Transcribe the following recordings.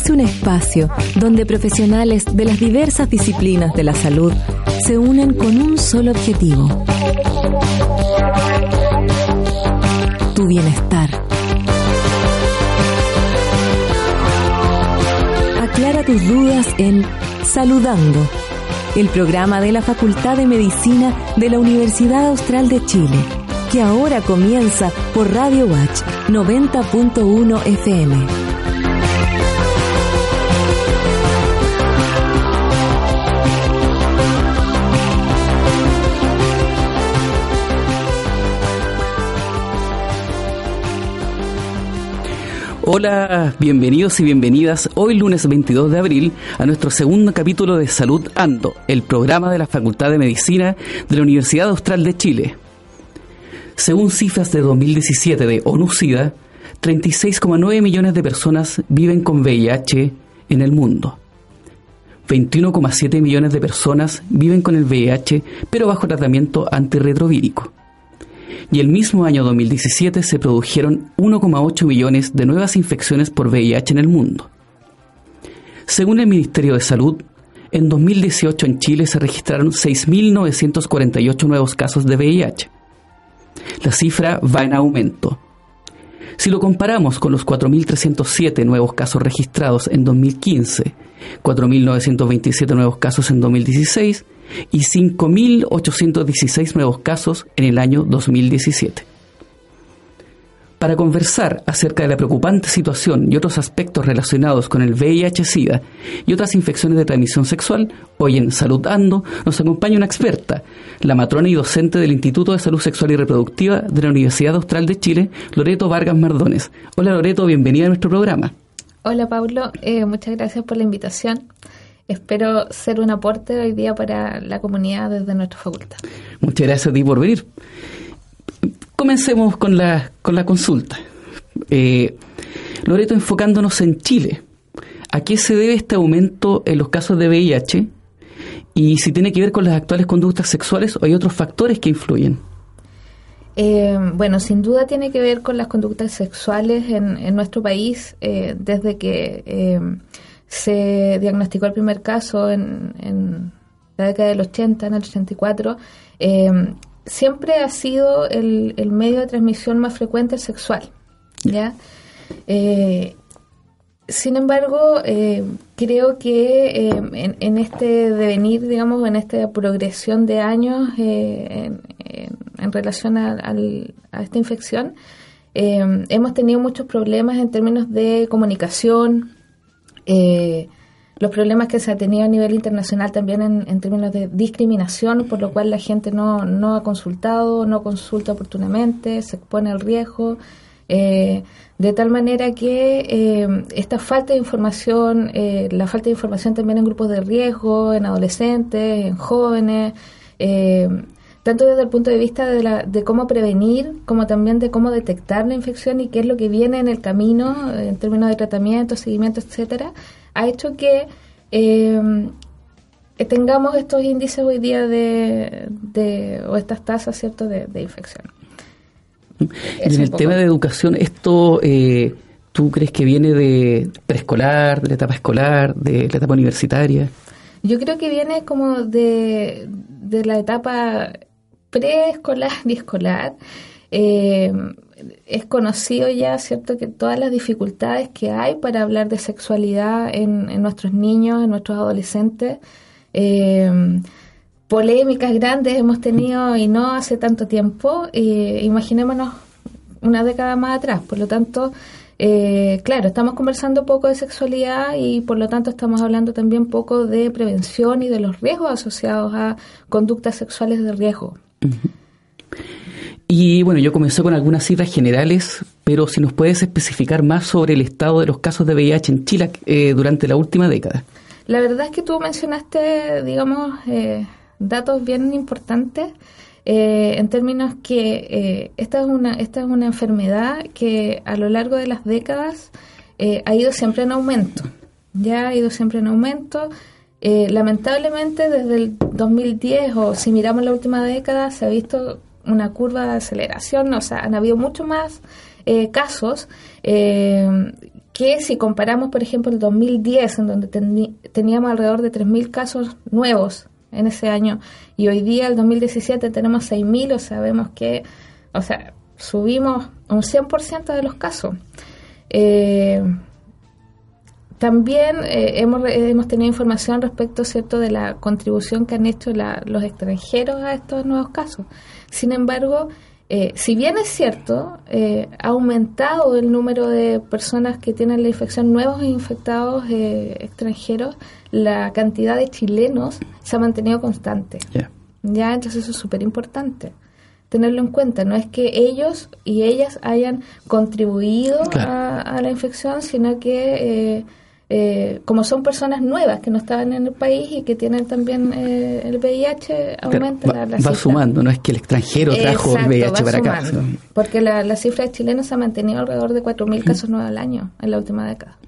Nace un espacio donde profesionales de las diversas disciplinas de la salud se unen con un solo objetivo. Tu bienestar. Aclara tus dudas en Saludando, el programa de la Facultad de Medicina de la Universidad Austral de Chile, que ahora comienza por Radio Watch 90.1 FM. Hola, bienvenidos y bienvenidas hoy lunes 22 de abril a nuestro segundo capítulo de Salud Ando, el programa de la Facultad de Medicina de la Universidad Austral de Chile. Según cifras de 2017 de ONU-SIDA, 36,9 millones de personas viven con VIH en el mundo. 21,7 millones de personas viven con el VIH pero bajo tratamiento antirretrovírico y el mismo año 2017 se produjeron 1,8 millones de nuevas infecciones por VIH en el mundo. Según el Ministerio de Salud, en 2018 en Chile se registraron 6.948 nuevos casos de VIH. La cifra va en aumento. Si lo comparamos con los 4.307 nuevos casos registrados en 2015, 4.927 nuevos casos en 2016 y 5.816 nuevos casos en el año 2017. Para conversar acerca de la preocupante situación y otros aspectos relacionados con el VIH-Sida y otras infecciones de transmisión sexual, hoy en Salud Ando nos acompaña una experta, la matrona y docente del Instituto de Salud Sexual y Reproductiva de la Universidad Austral de Chile, Loreto Vargas Mardones. Hola Loreto, bienvenida a nuestro programa. Hola Pablo, eh, muchas gracias por la invitación. Espero ser un aporte hoy día para la comunidad desde nuestra facultad. Muchas gracias a ti por venir. Comencemos con la, con la consulta. Eh, Loreto, enfocándonos en Chile, ¿a qué se debe este aumento en los casos de VIH? Y si tiene que ver con las actuales conductas sexuales o hay otros factores que influyen. Eh, bueno, sin duda tiene que ver con las conductas sexuales en, en nuestro país eh, desde que eh, se diagnosticó el primer caso en, la década del 80, en el 84, eh, siempre ha sido el, medio de transmisión más frecuente sexual. ¿ya? Eh, sin embargo, eh, creo que en, este devenir, digamos, en esta progresión de años en, relación a, a, esta infección, hemos tenido muchos problemas en términos de comunicación, eh, los problemas que se ha tenido a nivel internacional también en, términos de discriminación, por lo cual la gente no, no ha consultado, no consulta oportunamente, se expone al riesgo, eh, de tal manera que eh, esta falta de información, eh, la falta de información también en grupos de riesgo, en adolescentes, en jóvenes, tanto desde el punto de vista de, la, de cómo prevenir, como también de cómo detectar la infección y qué es lo que viene en el camino en términos de tratamiento, seguimiento, etcétera, ha hecho que eh, tengamos estos índices hoy día de, de o estas tasas, ¿cierto?, de, infección. en el tema de educación, esto... Eh, ¿Tú crees que viene de preescolar, de la etapa escolar, de la etapa universitaria? Yo creo que viene como de, de la etapa preescolar y escolar. Eh, es conocido ya, ¿cierto?, que todas las dificultades que hay para hablar de sexualidad en, nuestros niños, en nuestros adolescentes. Eh, polémicas grandes hemos tenido y no hace tanto tiempo. Imaginémonos una década más atrás. Por lo tanto, eh, claro, estamos conversando poco de sexualidad y por lo tanto estamos hablando también poco de prevención y de los riesgos asociados a conductas sexuales de riesgo. Y bueno, yo comencé con algunas cifras generales, pero si nos puedes especificar más sobre el estado de los casos de VIH en Chile eh, durante la última década. La verdad es que tú mencionaste, digamos, eh, datos bien importantes. Eh, en términos que eh, esta, es una, esta es una enfermedad que a lo largo de las décadas ha ido siempre en aumento, ya ha ido siempre en aumento. Lamentablemente desde el 2010 o si miramos la última década se ha visto una curva de aceleración, o sea, han habido mucho más casos que si comparamos, por ejemplo, el 2010, en donde teníamos alrededor de 3.000 casos nuevos en ese año y hoy día, el 2017, tenemos 6.000, o sea, vemos que, o sea, subimos un 100% de los casos. Eh, también eh, hemos, hemos tenido información respecto cierto de la contribución que han hecho los extranjeros a estos nuevos casos. Sin embargo, eh, si bien es cierto, eh, ha aumentado el número de personas que tienen la infección, nuevos infectados eh, extranjeros, la cantidad de chilenos se ha mantenido constante. Ya, entonces eso es súper importante tenerlo en cuenta. No es que ellos y ellas hayan contribuido a, la infección, sino que eh, como son personas nuevas que no estaban en el país y que tienen también eh, el VIH, aumenta la, Va sumando, no es que el extranjero trajo el VIH para acá. Porque la, la, cifra de chilenos se ha mantenido alrededor de 4.000 casos nuevos al año en la última década.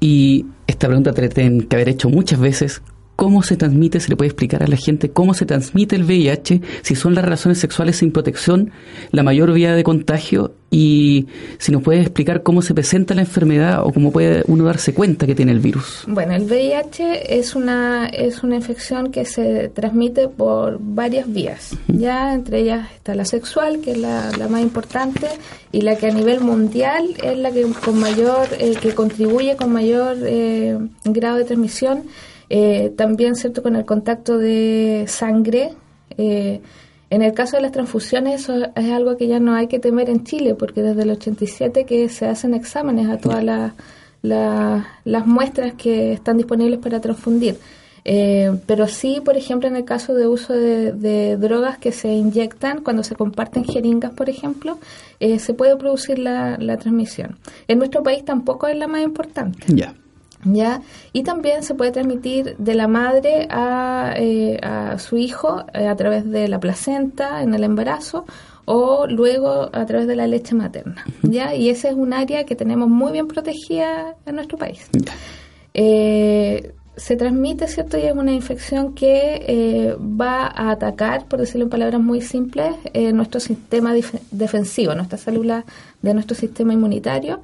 Y esta pregunta te tienen que haber hecho muchas veces cómo se transmite, se le puede explicar a la gente cómo se transmite el VIH, si son las relaciones sexuales sin protección la mayor vía de contagio y si nos puede explicar cómo se presenta la enfermedad o cómo puede uno darse cuenta que tiene el virus. Bueno, el VIH es una es una infección que se transmite por varias vías. Ya entre ellas está la sexual, que es la, más importante y la que a nivel mundial es la que con mayor eh, que contribuye con mayor eh, grado de transmisión eh, también, ¿cierto?, con el contacto de sangre. Eh, en el caso de las transfusiones, eso es algo que ya no hay que temer en Chile, porque desde el 87 que se hacen exámenes a todas las muestras que están disponibles para transfundir. Eh, pero sí, por ejemplo, en el caso de uso de, drogas que se inyectan cuando se comparten jeringas, por ejemplo, se puede producir la, la, transmisión. En nuestro país tampoco es la más importante. Ya. ¿Ya? Y también se puede transmitir de la madre a, eh, a su hijo eh, a través de la placenta en el embarazo o luego a través de la leche materna, ¿ya? Y ese es un área que tenemos muy bien protegida en nuestro país. Eh, se transmite, ¿cierto? Y es una infección que va a atacar, por decirlo en palabras muy simples, nuestro sistema defensivo, nuestra célula de nuestro sistema inmunitario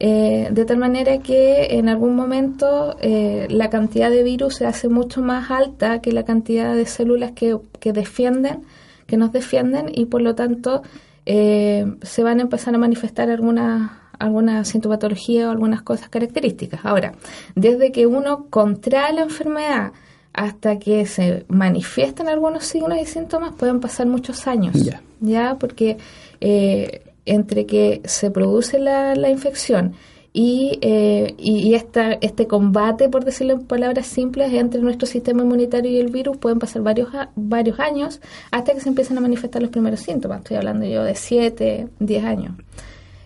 eh, de tal manera que en algún momento eh, la cantidad de virus se hace mucho más alta que la cantidad de células que, que defienden, que nos defienden y por lo tanto eh, se van a empezar a manifestar algunas alguna sintomatología o algunas cosas características. Ahora, desde que uno contrae la enfermedad hasta que se manifiestan algunos signos y síntomas pueden pasar muchos años, ya porque entre que se produce la, la infección y, eh, y, esta, este combate, por decirlo en palabras simples, entre nuestro sistema inmunitario y el virus pueden pasar varios, varios años hasta que se empiecen a manifestar los primeros síntomas. Estoy hablando yo de 7, 10 años.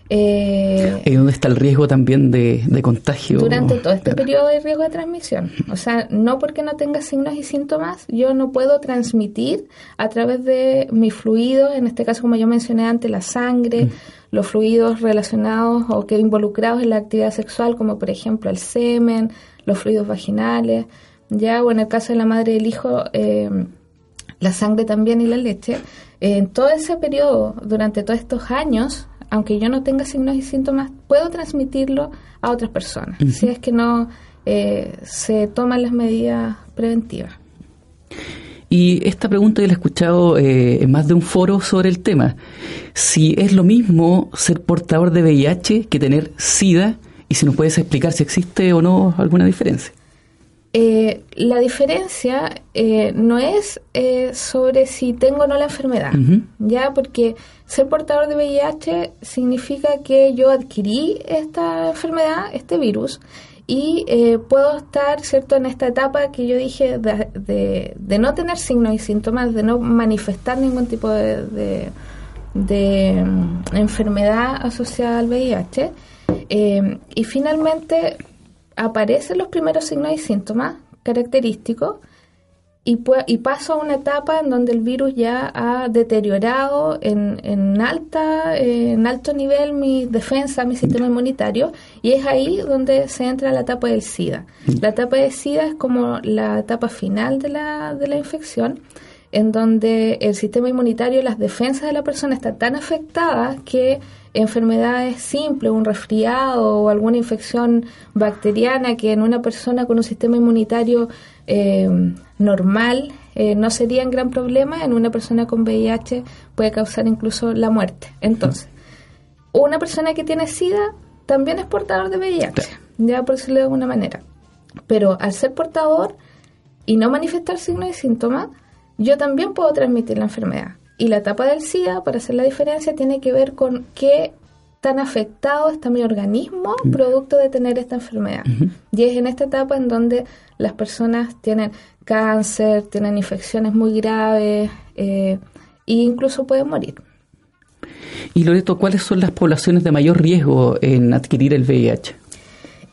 Eh, ¿Y dónde está el riesgo también de, contagio? Durante todo este periodo hay riesgo de transmisión. O sea, no porque no tenga signos y síntomas, yo no puedo transmitir a través de mi fluido, en este caso como yo mencioné antes, la sangre, mm. los fluidos relacionados o que involucrados en la actividad sexual, como por ejemplo el semen, los fluidos vaginales, ya, o en el caso de la madre y el hijo, eh, la sangre también y la leche. En todo ese periodo, durante todos estos años, aunque yo no tenga signos y síntomas, puedo transmitirlo a otras personas, si es que no eh, se toman las medidas preventivas. Y esta pregunta yo la he escuchado eh, en más de un foro sobre el tema. Si es lo mismo ser portador de VIH que tener SIDA, y si nos puedes explicar si existe o no alguna diferencia. Eh, la diferencia eh, no es eh, sobre si tengo o no la enfermedad, ya porque ser portador de VIH significa que yo adquirí esta enfermedad, este virus, y puedo estar, ¿cierto?, en esta etapa que yo dije de, de, no tener signos y síntomas, de no manifestar ningún tipo de, de, mm, enfermedad asociada al VIH. y finalmente aparecen los primeros signos y síntomas característicos y, y paso a una etapa en donde el virus ya ha deteriorado en, en, alta, en alto nivel mi defensa, mi sistema inmunitario, y es ahí donde se entra la etapa del SIDA. La etapa del SIDA es como la etapa final de la, de la infección, en donde el sistema inmunitario y las defensas de la persona están tan afectadas que enfermedades simples, un resfriado o alguna infección bacteriana que en una persona con un sistema inmunitario eh, normal eh, no sería un gran problema, en una persona con VIH puede causar incluso la muerte. Entonces, una persona que tiene SIDA también es portador de VIH, ya por decirlo de alguna manera. Pero al ser portador y no manifestar signos y síntomas, yo también puedo transmitir la enfermedad. Y la etapa del SIDA, para hacer la diferencia, tiene que ver con qué tan afectado está mi organismo producto de tener esta enfermedad. Y es en esta etapa en donde las personas tienen cáncer, tienen infecciones muy graves eh, e incluso pueden morir. Y Loreto, ¿cuáles son las poblaciones de mayor riesgo en adquirir el VIH?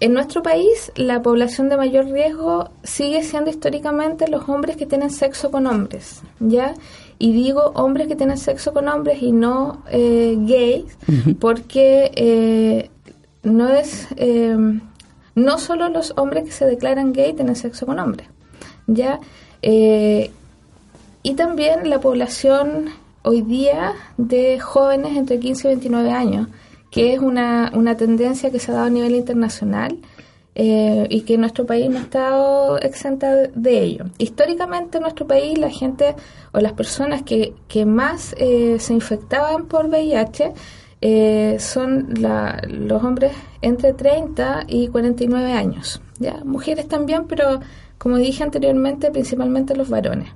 En nuestro país, la población de mayor riesgo sigue siendo históricamente los hombres que tienen sexo con hombres, ¿ya? Y digo hombres que tienen sexo con hombres y no eh, gays, porque eh, no es... Eh, no solo los hombres que se declaran gay tienen sexo con hombres, ¿ya? y también la población hoy día de jóvenes entre 15 y 29 años, que es una, una tendencia que se ha dado a nivel internacional eh, y que nuestro país no ha estado exenta de ello. Históricamente en nuestro país la gente o las personas que, más eh, se infectaban por VIH eh, son los hombres entre 30 y 49 años. Mujeres también, pero como dije anteriormente, principalmente los varones.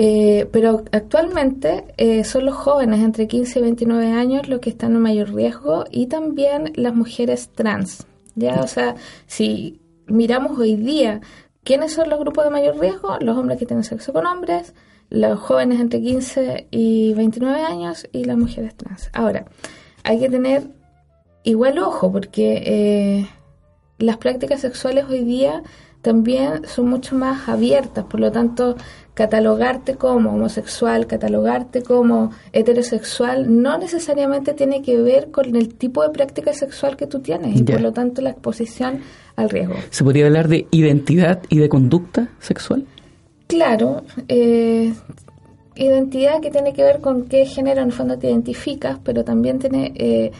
Eh, pero actualmente eh, son los jóvenes entre 15 y 29 años los que están en mayor riesgo y también las mujeres trans. Ya, o sea, si miramos hoy día quiénes son los grupos de mayor riesgo, los hombres que tienen sexo con hombres, los jóvenes entre 15 y 29 años y las mujeres trans. Ahora, hay que tener igual ojo porque eh, las prácticas sexuales hoy día también son mucho más abiertas, por lo tanto catalogarte como homosexual, catalogarte como heterosexual, no necesariamente tiene que ver con el tipo de práctica sexual que tú tienes y por lo tanto la exposición al riesgo. ¿Se podría hablar de identidad y de conducta sexual? Claro, eh, identidad que tiene que ver con qué género en el fondo te identificas, pero también tiene... Eh,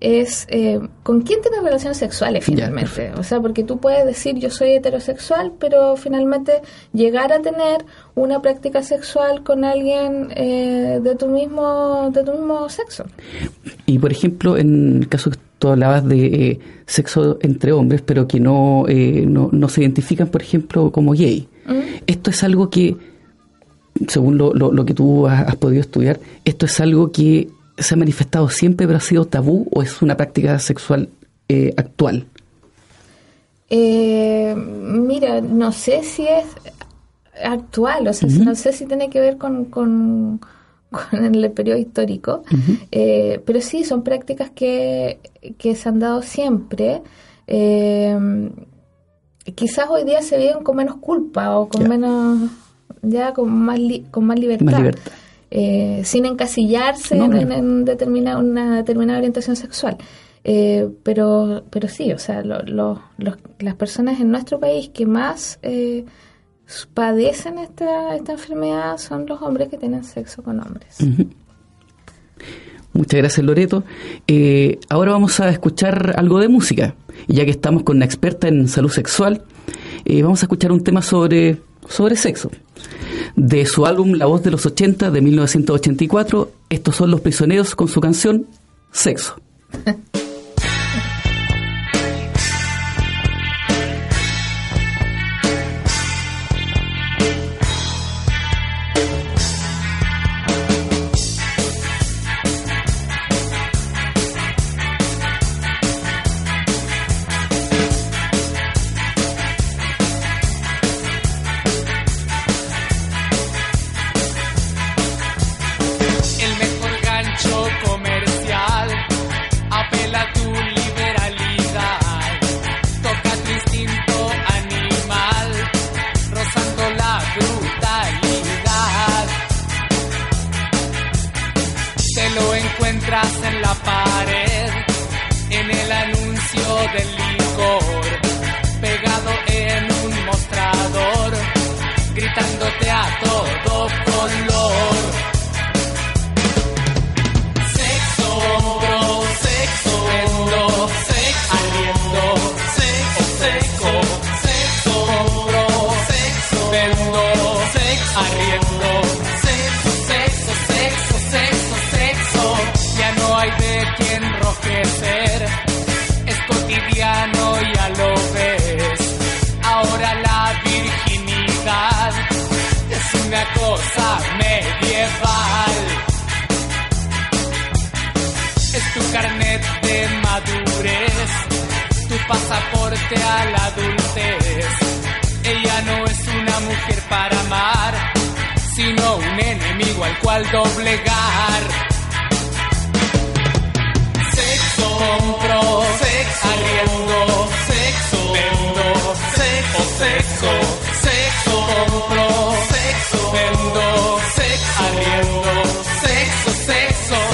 es eh, con quién tienes relaciones sexuales finalmente. o sea, porque tú puedes decir yo soy heterosexual, pero finalmente llegar a tener una práctica sexual con alguien eh, de tu mismo de tu mismo sexo. Y por ejemplo, en el caso que tú hablabas de eh, sexo entre hombres, pero que no, no, no, se identifican, por ejemplo, como gay. Esto es algo que, según lo, lo, que tú has podido estudiar, esto es algo que se ha manifestado siempre, pero ha sido tabú o es una práctica sexual eh, actual? Eh, mira, no sé si es actual, o sea, no sé si tiene que ver con, con, el periodo histórico, eh, pero sí, son prácticas que, que se han dado siempre. quizás hoy día se viven con menos culpa o con menos, ya con más, con más libertad. Más libertad. Eh, sin encasillarse en, determinada, una determinada orientación sexual. Eh, pero, pero sí, o sea, las personas en nuestro país que más eh, padecen esta, esta enfermedad son los hombres que tienen sexo con hombres. Muchas gracias, Loreto. ahora vamos a escuchar algo de música. Y ya que estamos con una experta en salud sexual, vamos a escuchar un tema sobre, sobre sexo de su álbum La voz de los 80 de 1984. Estos son Los Prisioneros con su canción Sexo. doblegar. Sexo, compro, sexo, arriendo, sexo, vendo, sexo, sexo, sexo, compro, sexo, vendo, sexo, arriendo, sexo, sexo,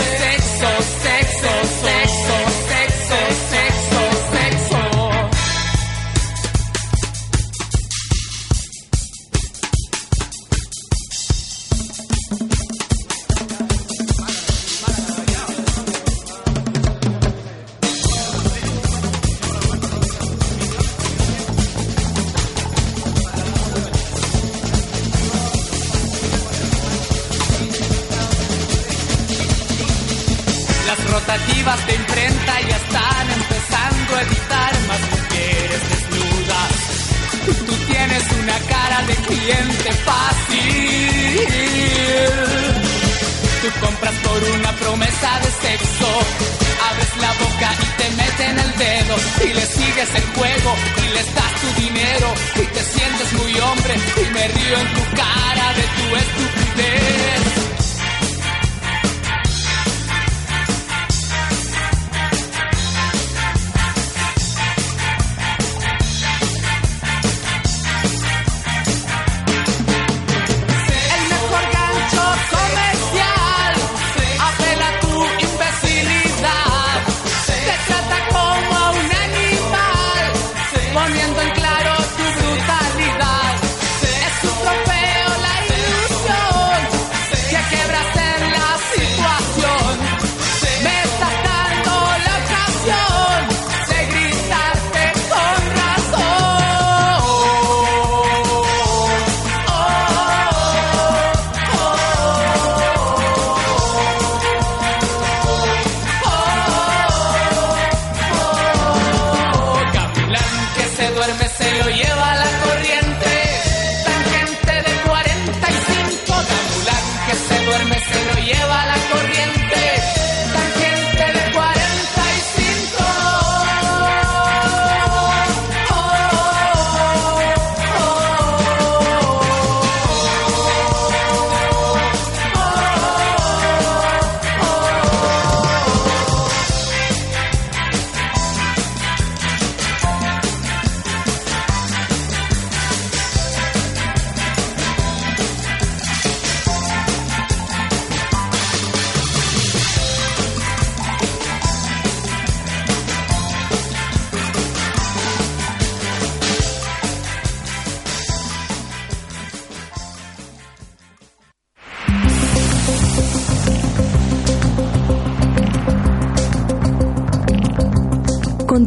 y le sigues el juego y les das tu dinero y te sientes muy hombre y me río en tu cara de tu estupidez.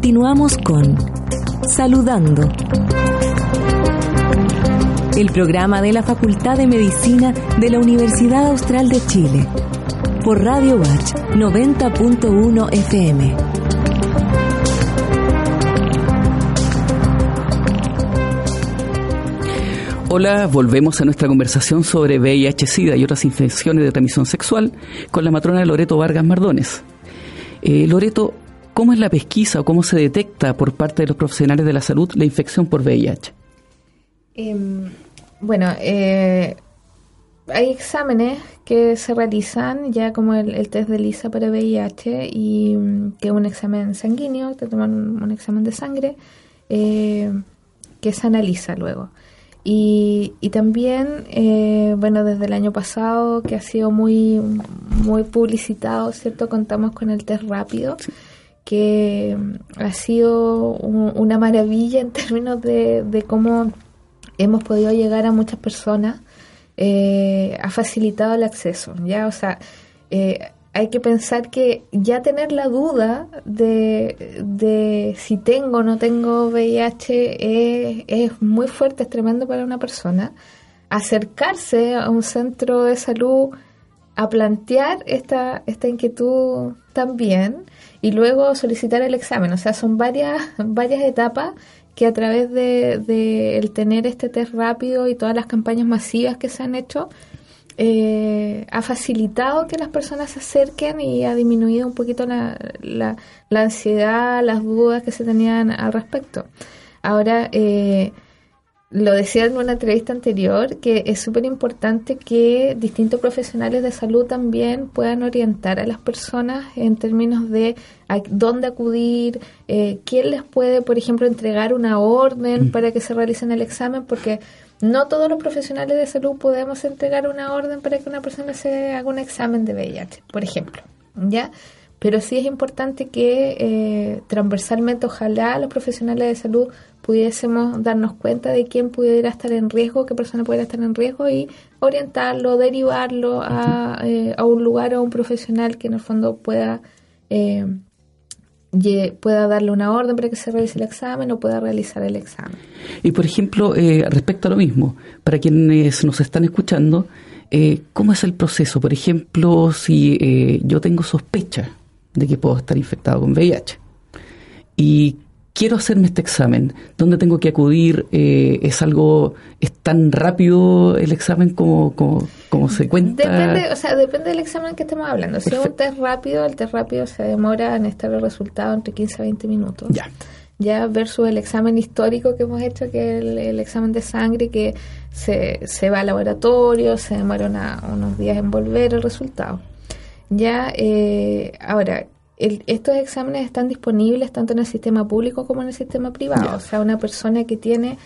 Continuamos con Saludando. El programa de la Facultad de Medicina de la Universidad Austral de Chile. Por Radio Watch 90.1 FM. Hola, volvemos a nuestra conversación sobre VIH-Sida y otras infecciones de transmisión sexual con la matrona Loreto Vargas Mardones. Eh, Loreto, ¿cómo es la pesquisa o cómo se detecta por parte de los profesionales de la salud la infección por VIH? Em, bueno, eh, hay exámenes que se realizan ya como el, el test de LISA para VIH y mm, que es un examen sanguíneo, te toman un, un examen de sangre eh, que se analiza luego. Y, y también, eh, bueno, desde el año pasado, que ha sido muy, muy publicitado, ¿cierto? Contamos con el test rápido, que ha sido una maravilla en términos de, de, cómo hemos podido llegar a muchas personas. Eh, ha facilitado el acceso, ¿ya? O sea, eh, hay que pensar que ya tener la duda de, si tengo o no tengo VIH es, muy fuerte, es tremendo para una persona. Acercarse a un centro de salud a plantear esta, esta inquietud también y luego solicitar el examen. O sea, son varias, varias etapas que a través de, el tener este test rápido y todas las campañas masivas que se han hecho, eh, ha facilitado que las personas se acerquen y ha disminuido un poquito la, la, ansiedad, las dudas que se tenían al respecto. Ahora, eh, lo decía en una entrevista anterior, que es súper importante que distintos profesionales de salud también puedan orientar a las personas en términos de dónde acudir, eh, quién les puede, por ejemplo, entregar una orden mm. para que se realicen el examen, porque no todos los profesionales de salud podemos entregar una orden para que una persona se haga un examen de VIH, por ejemplo, ¿ya? Pero sí es importante que eh, transversalmente, ojalá los profesionales de salud pudiésemos darnos cuenta de quién pudiera estar en riesgo, qué persona pudiera estar en riesgo y orientarlo, derivarlo a, eh, a un lugar o a un profesional que en el fondo pueda eh, pueda darle una orden para que se realice el examen o pueda realizar el examen. Y por ejemplo, eh, respecto a lo mismo, para quienes nos están escuchando, eh, ¿cómo es el proceso? Por ejemplo, si eh, yo tengo sospecha de que puedo estar infectado con VIH y quiero hacerme este examen, ¿dónde tengo que acudir? Eh, ¿Es algo, es tan rápido el examen como, como, se cuenta? Depende, o sea, depende del examen que estemos hablando. Si es un test rápido, el test rápido se demora en estar el resultado entre 15 a 20 minutos. Ya. Ya versus el examen histórico que hemos hecho, que es el, examen de sangre, que se, se va al laboratorio, se demora unos días en volver el resultado. Ya, eh, ahora, estos exámenes están disponibles tanto en el sistema público como en el sistema privado. O sea, una persona que tiene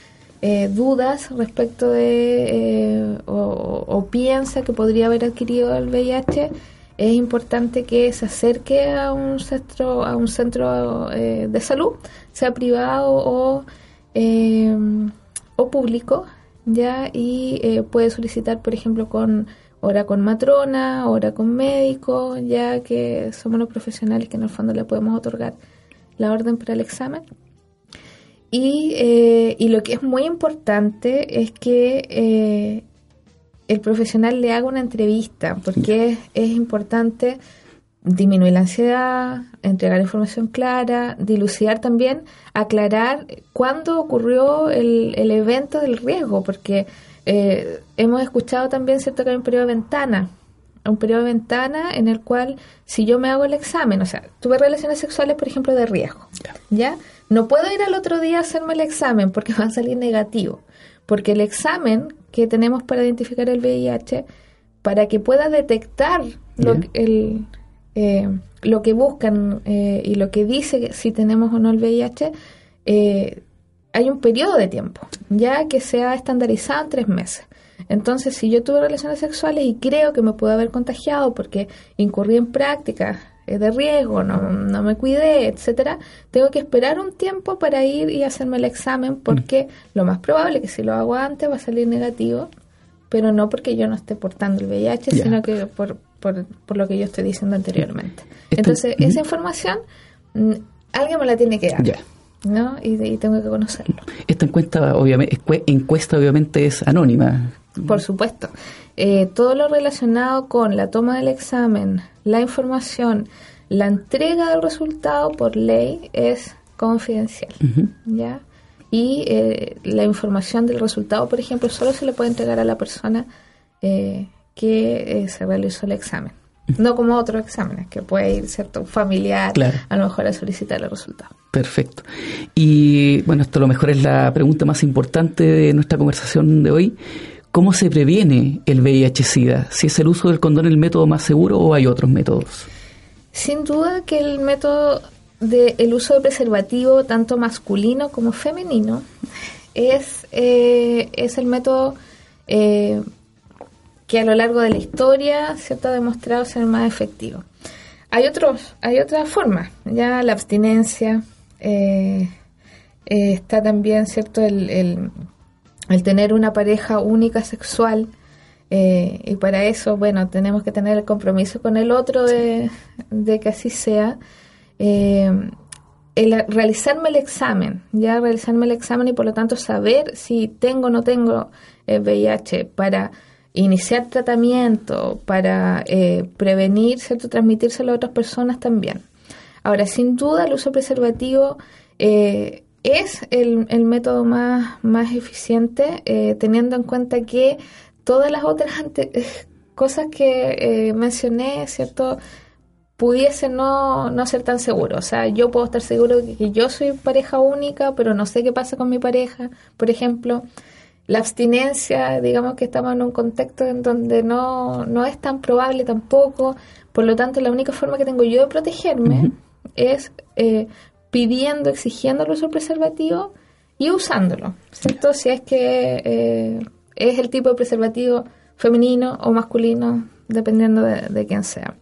eh, dudas respecto de eh, o, piensa que podría haber adquirido el VIH, es importante que se acerque a un centro, a un centro eh, de salud, sea privado o, o público, ya y puede solicitar, por ejemplo, con hora con matrona, hora con médico, ya que somos los profesionales que en el fondo le podemos otorgar la orden para el examen. Y, eh, y lo que es muy importante es que eh, el profesional le haga una entrevista, porque es, importante disminuir la ansiedad, entregar información clara, dilucidar también, aclarar cuándo ocurrió el, el evento del riesgo, porque eh, hemos escuchado también, ¿cierto?, que hay un periodo de ventana, un periodo de ventana en el cual si yo me hago el examen, o sea, tuve relaciones sexuales, por ejemplo, de riesgo, ¿ya? No puedo ir al otro día a hacerme el examen porque va a salir negativo, porque el examen que tenemos para identificar el VIH, para que pueda detectar lo, el, eh, lo que buscan eh, y lo que dice si tenemos o no el VIH, eh, hay un periodo de tiempo, ya que se ha estandarizado en tres meses. Entonces, si yo tuve relaciones sexuales y creo que me pude haber contagiado porque incurrí en prácticas eh, de riesgo, no, no me cuidé, etcétera, tengo que esperar un tiempo para ir y hacerme el examen porque mm. lo más probable es que si lo hago antes va a salir negativo, pero no porque yo no esté portando el VIH, sino que por, por, por, lo que yo estoy diciendo anteriormente. Entonces, esa información mm, alguien me la tiene que dar. ¿No? Y, tengo que conocerlo. Esta encuesta obviamente, encuesta obviamente es anónima. Por supuesto. Eh, todo lo relacionado con la toma del examen, la información, la entrega del resultado por ley es confidencial, ¿ya? Y eh, la información del resultado, por ejemplo, solo se le puede entregar a la persona eh, que se realizó el examen. No como otros exámenes, que puede ir cierto familiar a lo mejor a solicitar el resultado. Perfecto. Y bueno, esto a lo mejor es la pregunta más importante de nuestra conversación de hoy. ¿Cómo se previene el VIH-Sida? ¿Si es el uso del condón el método más seguro o hay otros métodos? Sin duda que el método del uso de preservativo, tanto masculino como femenino, es, eh, es el método eh, que a lo largo de la historia ¿cierto? ha demostrado ser más efectivo. Hay otros, hay otras formas, ya la abstinencia, eh, está también cierto el, el, tener una pareja única sexual, y para eso, bueno, tenemos que tener el compromiso con el otro de, de que así sea. Eh, el realizarme el examen, ya realizarme el examen y por lo tanto saber si tengo o no tengo VIH eh, para iniciar tratamiento, para eh, prevenir, ¿cierto? transmitírselo a otras personas también. Ahora, sin duda, el uso preservativo eh, es el, el, método más, más eficiente, teniendo en cuenta que todas las otras cosas que mencioné, ¿cierto? pudiese no, no ser tan seguro. O sea, yo puedo estar seguro de que yo soy pareja única, pero no sé qué pasa con mi pareja. Por ejemplo, la abstinencia, digamos que estamos en un contexto en donde no, no es tan probable tampoco. Por lo tanto, la única forma que tengo yo de protegerme es eh, pidiendo, exigiendo el uso preservativo y usándolo, ¿cierto? Si es que eh, es el tipo de preservativo femenino o masculino, dependiendo de, de quién sea.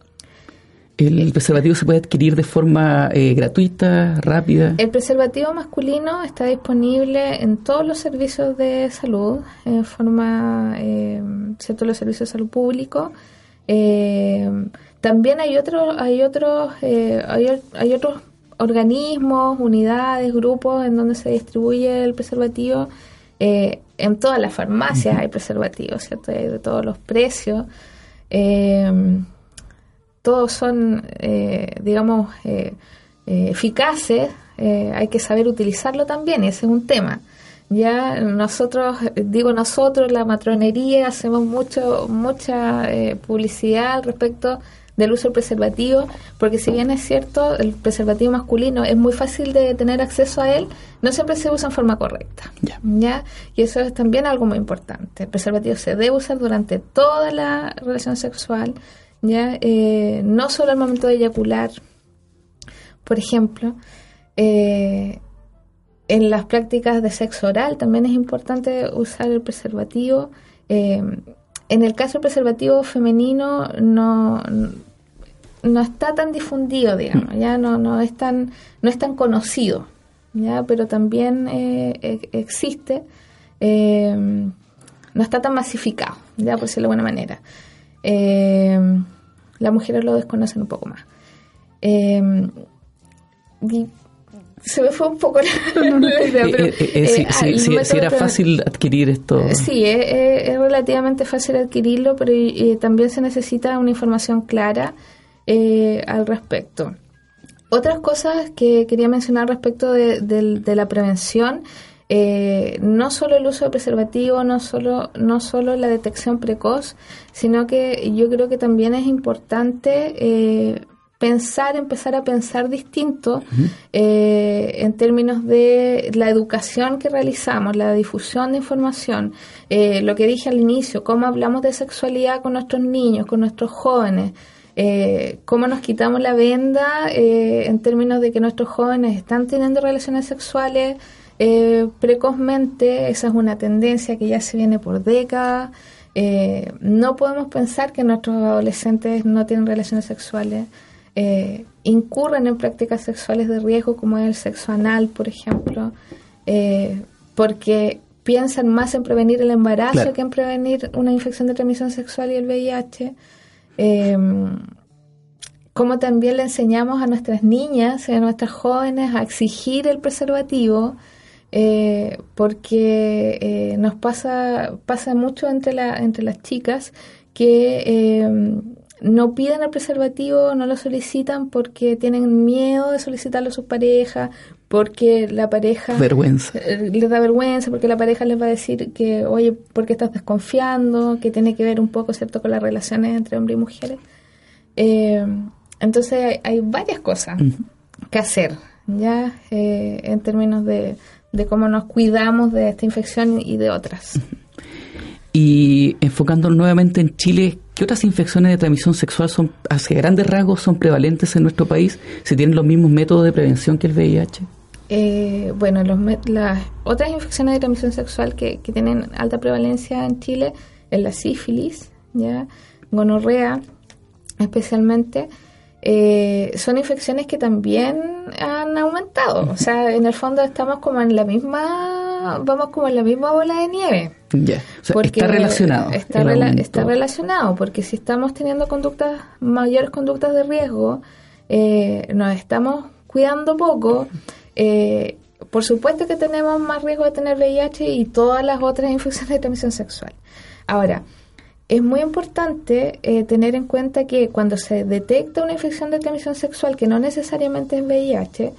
¿El preservativo se puede adquirir de forma eh, gratuita, rápida? El preservativo masculino está disponible en todos los servicios de salud, en forma, eh, ¿cierto? Los servicios de salud público. Eh, también hay otros, hay otros, eh, hay, hay, otros organismos, unidades, grupos en donde se distribuye el preservativo. en todas las farmacias hay preservativos, ¿cierto? Hay de todos los precios todos son, eh, digamos, eh, eh, eficaces, hay que saber utilizarlo también, y ese es un tema. Ya nosotros, digo nosotros, la matronería, hacemos mucho mucha publicidad al respecto del uso del preservativo, porque si bien es cierto, el preservativo masculino es muy fácil de tener acceso a él, no siempre se usa en forma correcta. ¿ya? Y eso es también algo muy importante. El preservativo se debe usar durante toda la relación sexual, ¿ya? Eh, no solo al momento de eyacular, por ejemplo, eh, en las prácticas de sexo oral también es importante usar el preservativo. Eh, en el caso del preservativo femenino no, no está tan difundido, digamos, ya no, no, es, tan, no es tan conocido, ya pero también e, existe, no está tan masificado, ya por decirlo de alguna manera. Eh, las mujeres lo desconocen un poco más. Eh, se me fue un poco la, idea, pero... si, era fácil adquirir esto... Sí, es, relativamente fácil adquirirlo, pero también se necesita una información clara eh, al respecto. Otras cosas que quería mencionar respecto de, de la prevención eh, no solo el uso de preservativo, no solo, no solo la detección precoz, sino que yo creo que también es importante eh, pensar, empezar a pensar distinto eh, en términos de la educación que realizamos, la difusión de información, lo que dije al inicio, cómo hablamos de sexualidad con nuestros niños, con nuestros jóvenes. cómo nos quitamos la venda en términos de que nuestros jóvenes están teniendo relaciones sexuales eh, precozmente, esa es una tendencia que ya se viene por décadas. Eh, no podemos pensar que nuestros adolescentes no tienen relaciones sexuales, eh, incurren en prácticas sexuales de riesgo como es el sexo anal, por ejemplo, porque piensan más en prevenir el embarazo que en prevenir una infección de transmisión sexual y el VIH. como también le enseñamos a nuestras niñas y a nuestras jóvenes a exigir el preservativo, eh, porque eh, nos pasa, pasa mucho entre, la, entre las chicas que eh, no piden el preservativo, no lo solicitan porque tienen miedo de solicitarlo a sus parejas, porque la pareja vergüenza. les da vergüenza, porque la pareja les va a decir que, oye, ¿por qué estás desconfiando? Que tiene que ver un poco, ¿cierto?, con las relaciones entre hombres y mujeres. entonces hay, varias cosas que hacer, ¿ya? en términos de, de cómo nos cuidamos de esta infección y de otras. Y enfocándonos nuevamente en Chile, ¿qué otras infecciones de transmisión sexual son, hacia grandes rasgos, son prevalentes en nuestro país? ¿Se tienen los mismos métodos de prevención que el VIH? Eh, bueno, los, las otras infecciones de transmisión sexual que, que, tienen alta prevalencia en Chile es la sífilis, ya gonorrea especialmente, eh, son infecciones que también han aumentado. O sea, en el fondo estamos como en la misma, vamos como en la misma bola de nieve. Ya, está relacionado. Está, está, relacionado, porque si estamos teniendo conductas, mayores conductas de riesgo, eh, nos estamos cuidando poco. Eh, por supuesto que tenemos más riesgo de tener VIH y todas las otras infecciones de transmisión sexual. Ahora, es muy importante eh, tener en cuenta que cuando se detecta una infección de transmisión sexual que no necesariamente es VIH,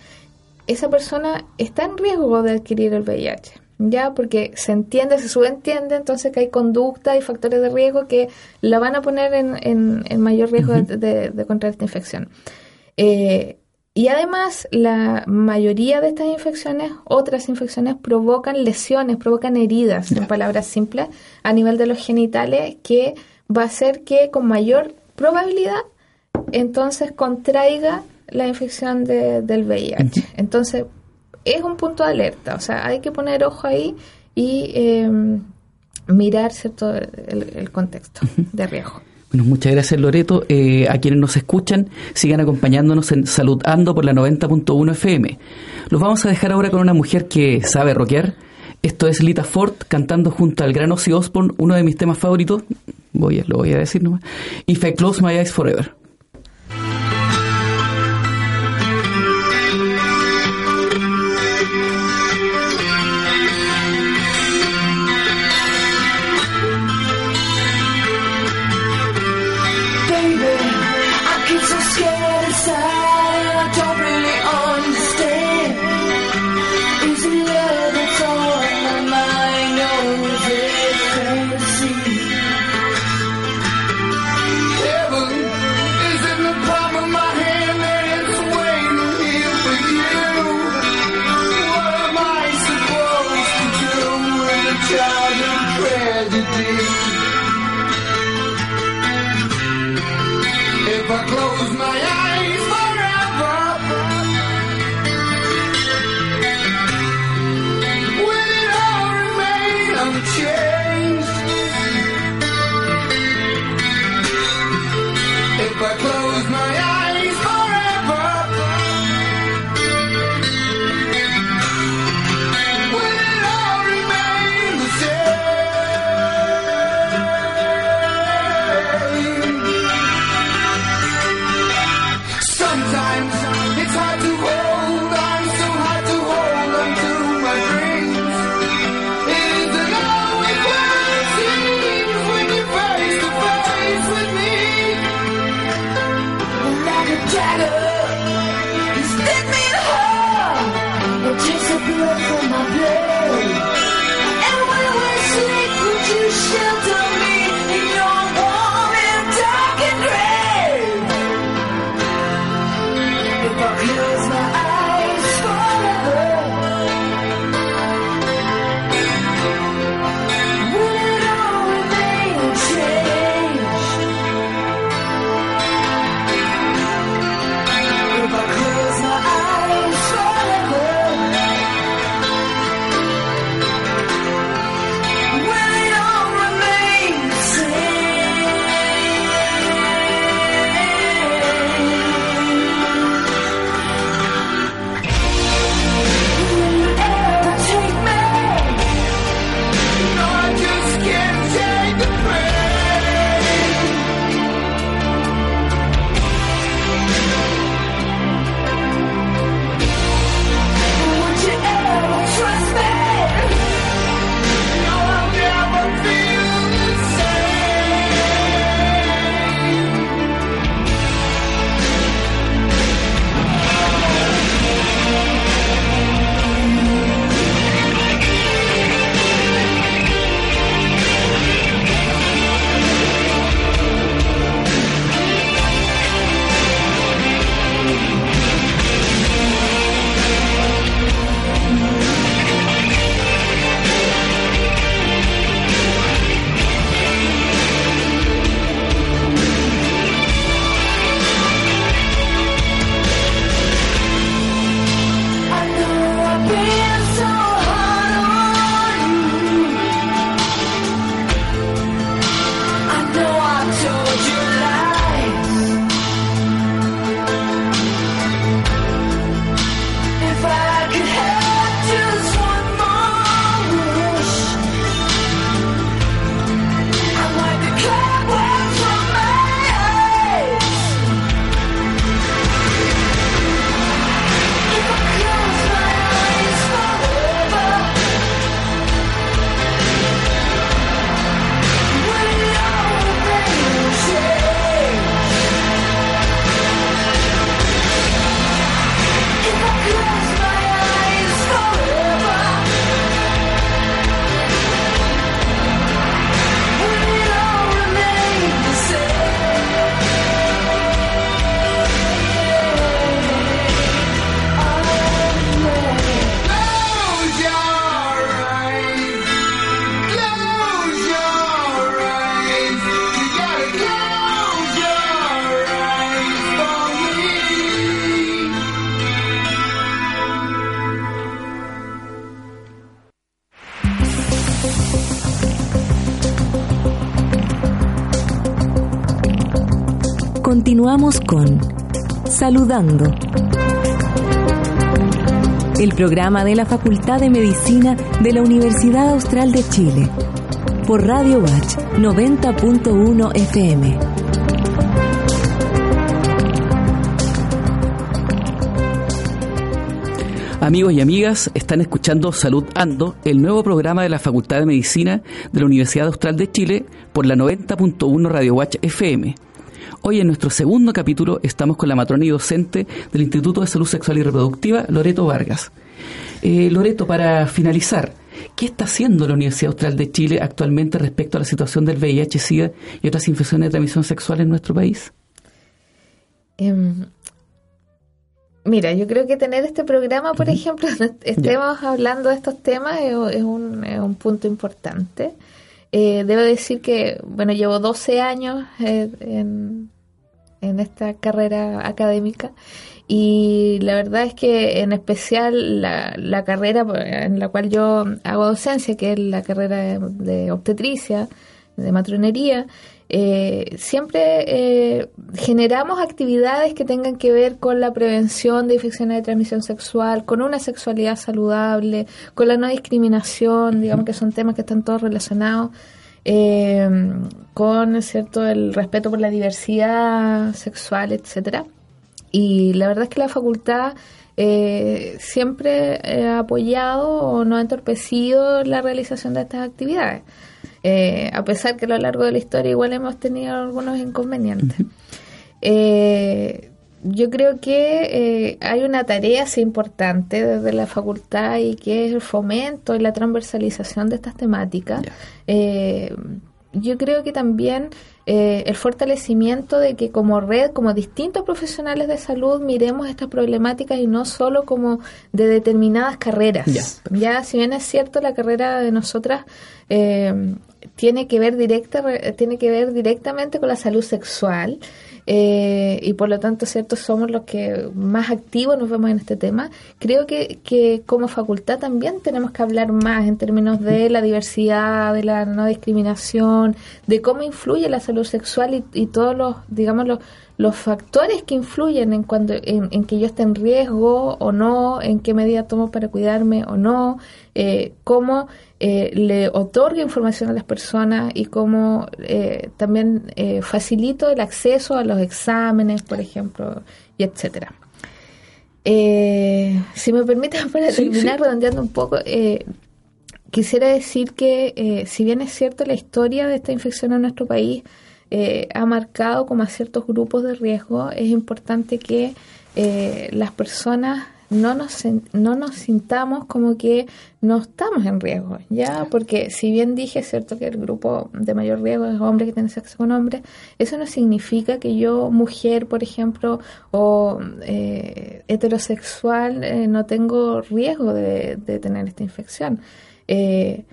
esa persona está en riesgo de adquirir el VIH, ya porque se entiende, se subentiende entonces que hay conducta y factores de riesgo que la van a poner en, en, mayor riesgo de, de, contraer esta infección. Eh, y además, la mayoría de estas infecciones, otras infecciones, provocan lesiones, provocan heridas, en palabras simples, a nivel de los genitales, que va a hacer que con mayor probabilidad, entonces contraiga la infección del VIH. Entonces, es un punto de alerta, o sea, hay que poner ojo ahí y em, mirar cierto el contexto de riesgo. Bueno, muchas gracias Loreto. Eh, a quienes nos escuchan, sigan acompañándonos en Saludando por la 90.1 FM. Los vamos a dejar ahora con una mujer que sabe rockear. Esto es Lita Ford cantando junto al gran Ozzy Osbourne, uno de mis temas favoritos. Voy a, lo voy a decir nomás. If I Close My Eyes Forever. Saludando. El programa de la Facultad de Medicina de la Universidad Austral de Chile. Por Radio Watch 90.1 FM. Amigos y amigas, están escuchando Salud Ando, el nuevo programa de la Facultad de Medicina de la Universidad Austral de Chile por la 90.1 Radio Watch FM. Hoy en nuestro segundo capítulo estamos con la matrona y docente del Instituto de Salud Sexual y Reproductiva, Loreto Vargas. Eh, Loreto, para finalizar, ¿qué está haciendo la Universidad Austral de Chile actualmente respecto a la situación del VIH, SIDA y otras infecciones de transmisión sexual en nuestro país? Em, mira, yo creo que tener este programa, por ejemplo, estemos hablando de estos temas es, un, es un punto importante. Eh, debo decir que, bueno, llevo 12 años eh, en, esta carrera académica y la verdad es que en especial la, carrera en la cual yo hago docencia, que es la carrera de obstetricia, de matronería, eh, siempre eh, generamos actividades que tengan que ver con la prevención de infecciones de transmisión sexual, con una sexualidad saludable, con la no discriminación, digamos que son temas que están todos relacionados. Eh, con cierto el respeto por la diversidad sexual, etcétera. Y la verdad es que la facultad siempre ha apoyado o no ha entorpecido la realización de estas actividades. Eh, a pesar que a lo largo de la historia igual hemos tenido algunos inconvenientes. Eh, yo creo que eh, hay una tarea así importante desde la facultad y que es el fomento y la transversalización de estas temáticas. yo creo que también el fortalecimiento de que como red, como distintos profesionales de salud, miremos estas problemáticas y no solo como de determinadas carreras. ya si bien es cierto, la carrera de nosotras tiene que ver directa tiene que ver directamente con la salud sexual eh, y por lo tanto cierto somos los que más activos nos vemos en este tema. Creo que, que como facultad también tenemos que hablar más en términos de la diversidad de la no discriminación de cómo influye la salud sexual y, y todos los digamos los los factores que influyen en cuando en, que yo esté en riesgo o no, en qué medida tomo para cuidarme o no, eh, cómo eh, le otorgo información a las personas y cómo eh, también facilito el acceso a los exámenes, por ejemplo, y etcétera. si me permiten, para terminar redondeando un poco, quisiera decir que si bien es cierto la historia de esta infección en nuestro país eh, ha marcado como a ciertos grupos de riesgo, es importante que eh, las personas no nos, no nos sintamos como que no estamos en riesgo, ¿ya? Porque si bien dije, cierto, que el grupo de mayor riesgo es hombre que tiene sexo con hombre, eso no significa que yo, mujer, por ejemplo, o eh, heterosexual, no tengo riesgo de, de, tener esta infección. Eh,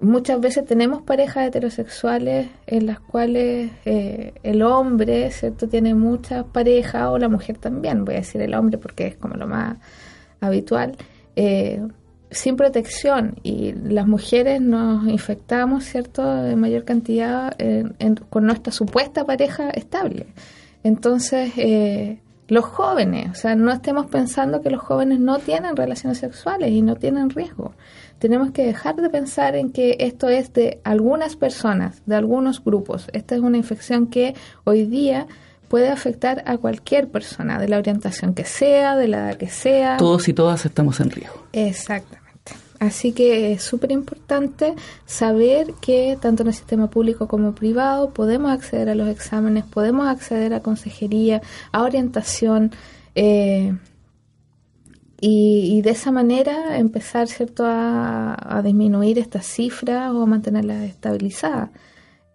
muchas veces tenemos parejas heterosexuales en las cuales eh, el hombre, ¿cierto?, tiene muchas parejas, o la mujer también, voy a decir el hombre porque es como lo más habitual, eh, sin protección y las mujeres nos infectamos, ¿cierto?, en mayor cantidad con nuestra supuesta pareja estable. Entonces, eh, los jóvenes, o sea, no estemos pensando que los jóvenes no tienen relaciones sexuales y no tienen riesgo tenemos que dejar de pensar en que esto es de algunas personas, de algunos grupos. Esta es una infección que hoy día puede afectar a cualquier persona, de la orientación que sea, de la edad que sea. Todos y todas estamos en riesgo. Exactamente. Así que es súper importante saber que tanto en el sistema público como privado podemos acceder a los exámenes, podemos acceder a consejería, a orientación. Eh, y, de esa manera empezar cierto a, disminuir estas cifras o mantenerlas estabilizadas.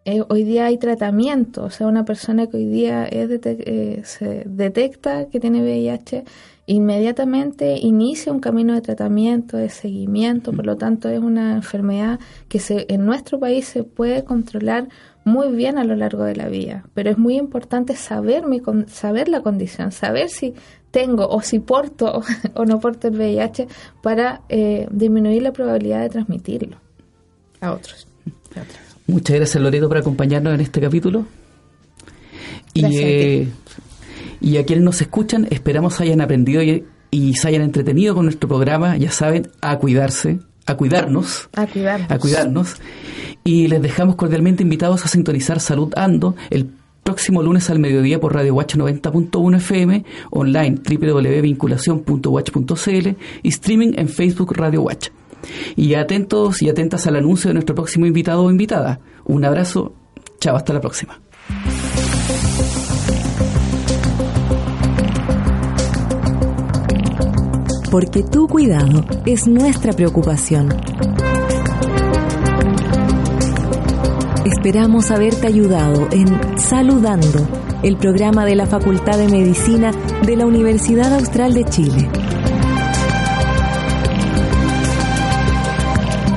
Eh, hoy día hay tratamiento, o sea, una persona que hoy día es eh, se detecta que tiene VIH, inmediatamente inicia un camino de tratamiento, de seguimiento, por lo tanto es una enfermedad que se, en nuestro país se puede controlar muy bien a lo largo de la vida, pero es muy importante saber, mi, saber la condición, saber si tengo o si porto o no porto el VIH para eh, disminuir la probabilidad de transmitirlo a otros. Muchas gracias Loreto por acompañarnos en este capítulo. Y, eh, y a quienes nos escuchan, esperamos hayan aprendido y, y se hayan entretenido con nuestro programa. Ya saben, a cuidarse, a cuidarnos. A cuidarnos. A cuidarnos. Y les dejamos cordialmente invitados a sintonizar Salud Ando el próximo lunes al mediodía por Radio Watch 90.1 FM, online www.vinculación.watch.cl y streaming en Facebook Radio Watch. Y atentos y atentas al anuncio de nuestro próximo invitado o invitada. Un abrazo, chao, hasta la próxima. Porque tu cuidado es nuestra preocupación. Esperamos haberte ayudado en Saludando, el programa de la Facultad de Medicina de la Universidad Austral de Chile.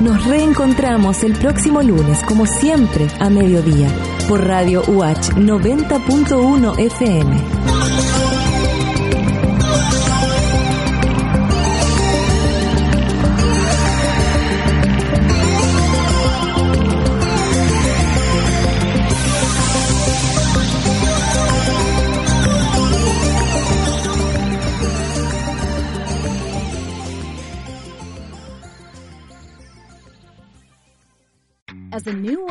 Nos reencontramos el próximo lunes, como siempre, a mediodía, por Radio UH 90.1 FM.